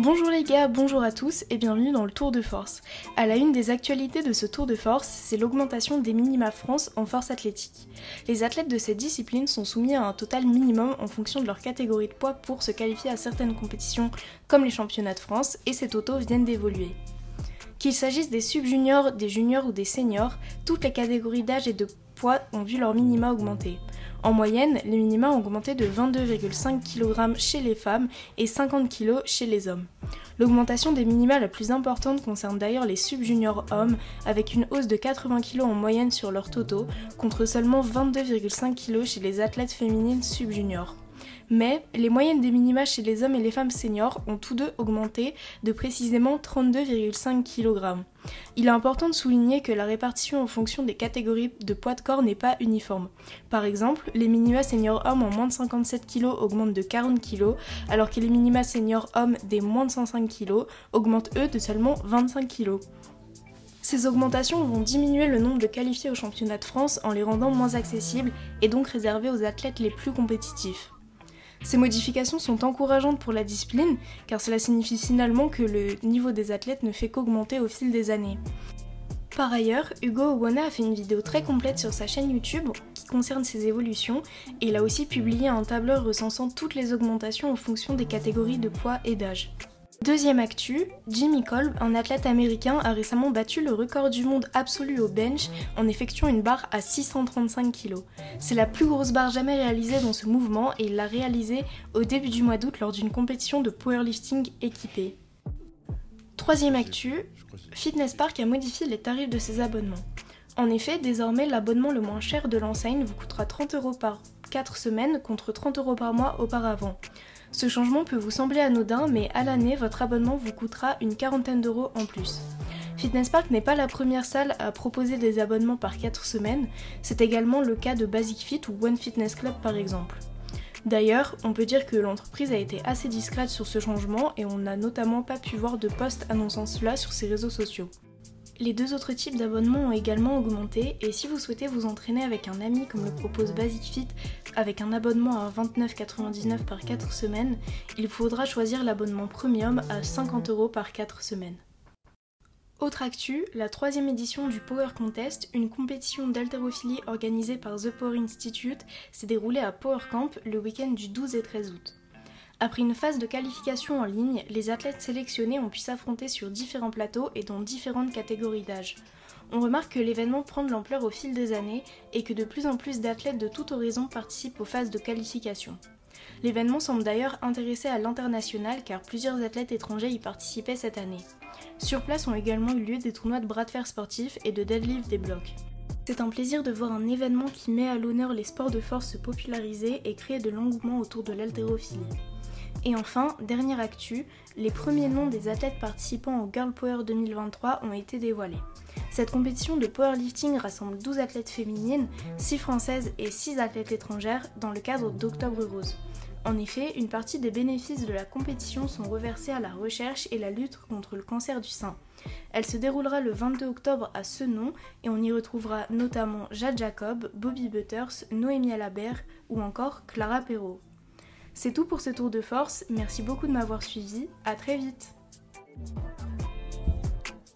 Bonjour les gars, bonjour à tous et bienvenue dans le Tour de Force. À la une des actualités de ce Tour de Force, c'est l'augmentation des minima France en force athlétique. Les athlètes de cette discipline sont soumis à un total minimum en fonction de leur catégorie de poids pour se qualifier à certaines compétitions comme les championnats de France et ces totaux viennent d'évoluer. Qu'il s'agisse des sub-juniors, des juniors ou des seniors, toutes les catégories d'âge et de poids ont vu leur minima augmenter. En moyenne, les minima ont augmenté de 22,5 kg chez les femmes et 50 kg chez les hommes. L'augmentation des minima la plus importante concerne d'ailleurs les sub-juniors hommes, avec une hausse de 80 kg en moyenne sur leur totaux, contre seulement 22,5 kg chez les athlètes féminines sub-juniors mais les moyennes des minima chez les hommes et les femmes seniors ont tous deux augmenté de précisément 32,5 kg. Il est important de souligner que la répartition en fonction des catégories de poids de corps n'est pas uniforme. Par exemple, les minima seniors hommes en moins de 57 kg augmentent de 40 kg, alors que les minima seniors hommes des moins de 105 kg augmentent eux de seulement 25 kg. Ces augmentations vont diminuer le nombre de qualifiés au championnat de France en les rendant moins accessibles et donc réservés aux athlètes les plus compétitifs. Ces modifications sont encourageantes pour la discipline car cela signifie finalement que le niveau des athlètes ne fait qu'augmenter au fil des années. Par ailleurs, Hugo Owana a fait une vidéo très complète sur sa chaîne YouTube qui concerne ces évolutions et il a aussi publié un tableur recensant toutes les augmentations en fonction des catégories de poids et d'âge. Deuxième actu, Jimmy Kolb, un athlète américain, a récemment battu le record du monde absolu au bench en effectuant une barre à 635 kg. C'est la plus grosse barre jamais réalisée dans ce mouvement et il l'a réalisée au début du mois d'août lors d'une compétition de powerlifting équipée. Troisième actu, Fitness Park a modifié les tarifs de ses abonnements. En effet, désormais, l'abonnement le moins cher de l'enseigne vous coûtera 30 euros par 4 semaines contre 30 euros par mois auparavant. Ce changement peut vous sembler anodin, mais à l'année, votre abonnement vous coûtera une quarantaine d'euros en plus. Fitness Park n'est pas la première salle à proposer des abonnements par 4 semaines, c'est également le cas de Basic Fit ou One Fitness Club par exemple. D'ailleurs, on peut dire que l'entreprise a été assez discrète sur ce changement et on n'a notamment pas pu voir de posts annonçant cela sur ses réseaux sociaux. Les deux autres types d'abonnements ont également augmenté et si vous souhaitez vous entraîner avec un ami comme le propose Basic Fit avec un abonnement à 29,99€ par 4 semaines, il faudra choisir l'abonnement premium à 50 euros par 4 semaines. Autre actu, la troisième édition du Power Contest, une compétition d'haltérophilie organisée par The Power Institute, s'est déroulée à Power Camp le week-end du 12 et 13 août. Après une phase de qualification en ligne, les athlètes sélectionnés ont pu s'affronter sur différents plateaux et dans différentes catégories d'âge. On remarque que l'événement prend de l'ampleur au fil des années et que de plus en plus d'athlètes de tout horizon participent aux phases de qualification. L'événement semble d'ailleurs intéressé à l'international car plusieurs athlètes étrangers y participaient cette année. Sur place ont également eu lieu des tournois de bras de fer sportifs et de deadlift des blocs. C'est un plaisir de voir un événement qui met à l'honneur les sports de force se populariser et créer de l'engouement autour de l'haltérophilie. Et enfin, dernière actu, les premiers noms des athlètes participant au Girl Power 2023 ont été dévoilés. Cette compétition de powerlifting rassemble 12 athlètes féminines, 6 françaises et 6 athlètes étrangères dans le cadre d'Octobre Rose. En effet, une partie des bénéfices de la compétition sont reversés à la recherche et la lutte contre le cancer du sein. Elle se déroulera le 22 octobre à ce nom et on y retrouvera notamment Jade Jacob, Bobby Butters, Noémie Alabert ou encore Clara Perrault. C'est tout pour ce tour de force, merci beaucoup de m'avoir suivi, à très vite